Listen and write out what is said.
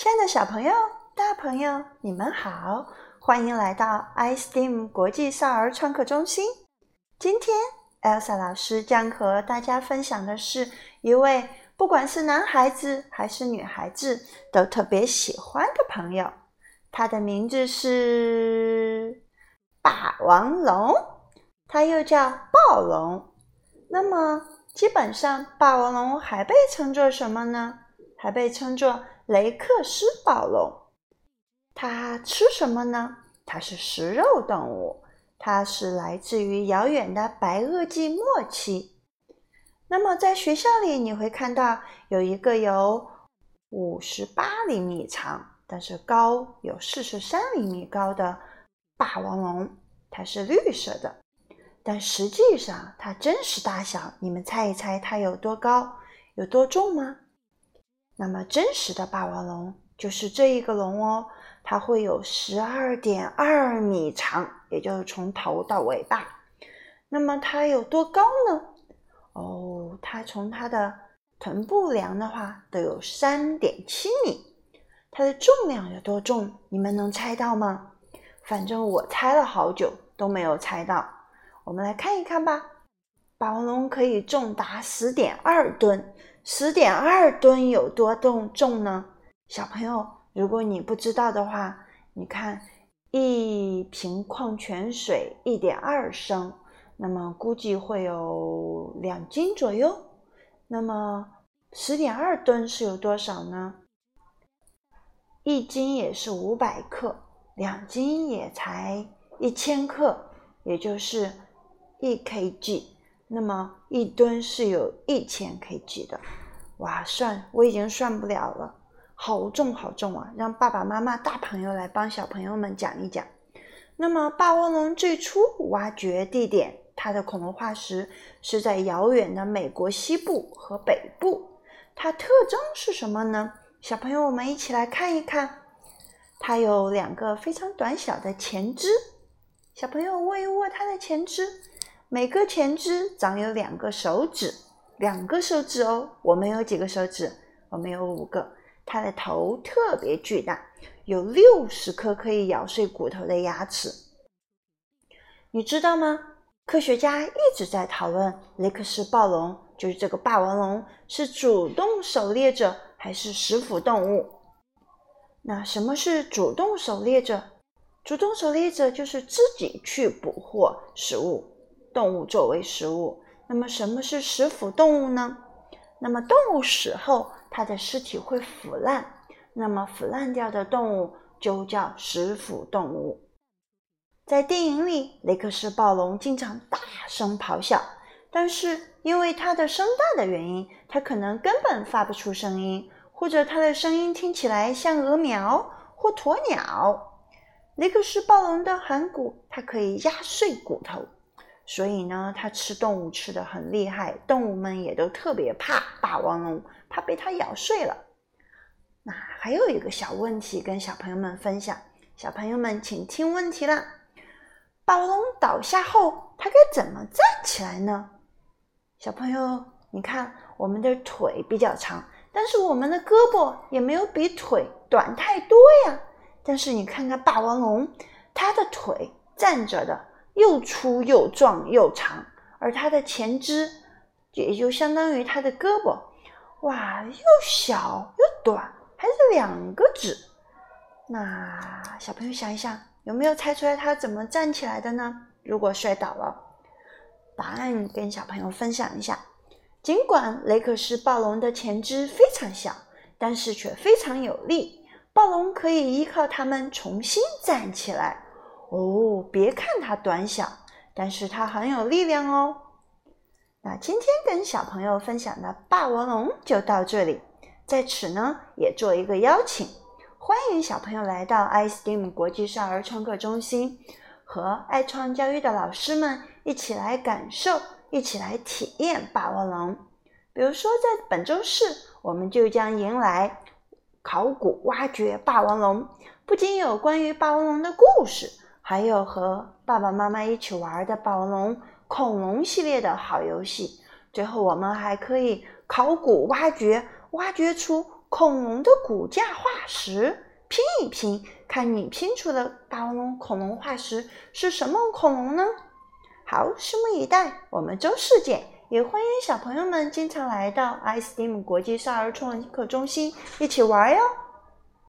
亲爱的小朋友、大朋友，你们好，欢迎来到 iSteam 国际少儿创客中心。今天，Elsa 老师将和大家分享的是一位不管是男孩子还是女孩子都特别喜欢的朋友，他的名字是霸王龙，他又叫暴龙。那么，基本上霸王龙还被称作什么呢？还被称作。雷克斯暴龙，它吃什么呢？它是食肉动物，它是来自于遥远的白垩纪末期。那么在学校里，你会看到有一个有五十八厘米长，但是高有四十三厘米高的霸王龙，它是绿色的。但实际上，它真实大小，你们猜一猜，它有多高，有多重吗？那么真实的霸王龙就是这一个龙哦，它会有十二点二米长，也就是从头到尾巴。那么它有多高呢？哦，它从它的臀部量的话，都有三点七米。它的重量有多重？你们能猜到吗？反正我猜了好久都没有猜到。我们来看一看吧。霸王龙可以重达十点二吨。十点二吨有多重重呢？小朋友，如果你不知道的话，你看一瓶矿泉水一点二升，那么估计会有两斤左右。那么十点二吨是有多少呢？一斤也是五百克，两斤也才一千克，也就是一 kg。那么一吨是有一千 kg 的。哇，算我已经算不了了，好重好重啊！让爸爸妈妈、大朋友来帮小朋友们讲一讲。那么，霸王龙最初挖掘地点，它的恐龙化石是在遥远的美国西部和北部。它特征是什么呢？小朋友，我们一起来看一看。它有两个非常短小的前肢。小朋友握一握它的前肢，每个前肢长有两个手指。两个手指哦，我们有几个手指？我们有五个。它的头特别巨大，有六十颗可以咬碎骨头的牙齿。你知道吗？科学家一直在讨论雷克斯暴龙，就是这个霸王龙，是主动狩猎者还是食腐动物？那什么是主动狩猎者？主动狩猎者就是自己去捕获食物，动物作为食物。那么什么是食腐动物呢？那么动物死后，它的尸体会腐烂，那么腐烂掉的动物就叫食腐动物。在电影里，雷克斯暴龙经常大声咆哮，但是因为它的声带的原因，它可能根本发不出声音，或者它的声音听起来像鹅苗或鸵鸟。雷克斯暴龙的颌骨，它可以压碎骨头。所以呢，它吃动物吃的很厉害，动物们也都特别怕霸王龙，怕被它咬碎了。那还有一个小问题跟小朋友们分享，小朋友们请听问题啦：霸王龙倒下后，它该怎么站起来呢？小朋友，你看我们的腿比较长，但是我们的胳膊也没有比腿短太多呀。但是你看看霸王龙，它的腿站着的。又粗又壮又长，而它的前肢也就相当于它的胳膊，哇，又小又短，还是两个指。那小朋友想一想，有没有猜出来它怎么站起来的呢？如果摔倒了，答案跟小朋友分享一下。尽管雷克斯暴龙的前肢非常小，但是却非常有力，暴龙可以依靠它们重新站起来。哦，别看它短小，但是它很有力量哦。那今天跟小朋友分享的霸王龙就到这里，在此呢也做一个邀请，欢迎小朋友来到 iSteam 国际少儿创客中心，和爱创教育的老师们一起来感受，一起来体验霸王龙。比如说，在本周四，我们就将迎来考古挖掘霸王龙，不仅有关于霸王龙的故事。还有和爸爸妈妈一起玩的宝龙恐龙系列的好游戏。最后，我们还可以考古挖掘，挖掘出恐龙的骨架化石拼一拼，看你拼出的霸王龙恐龙化石是什么恐龙呢？好，拭目以待。我们周四见，也欢迎小朋友们经常来到 iSteam 国际少儿创客中心一起玩哟。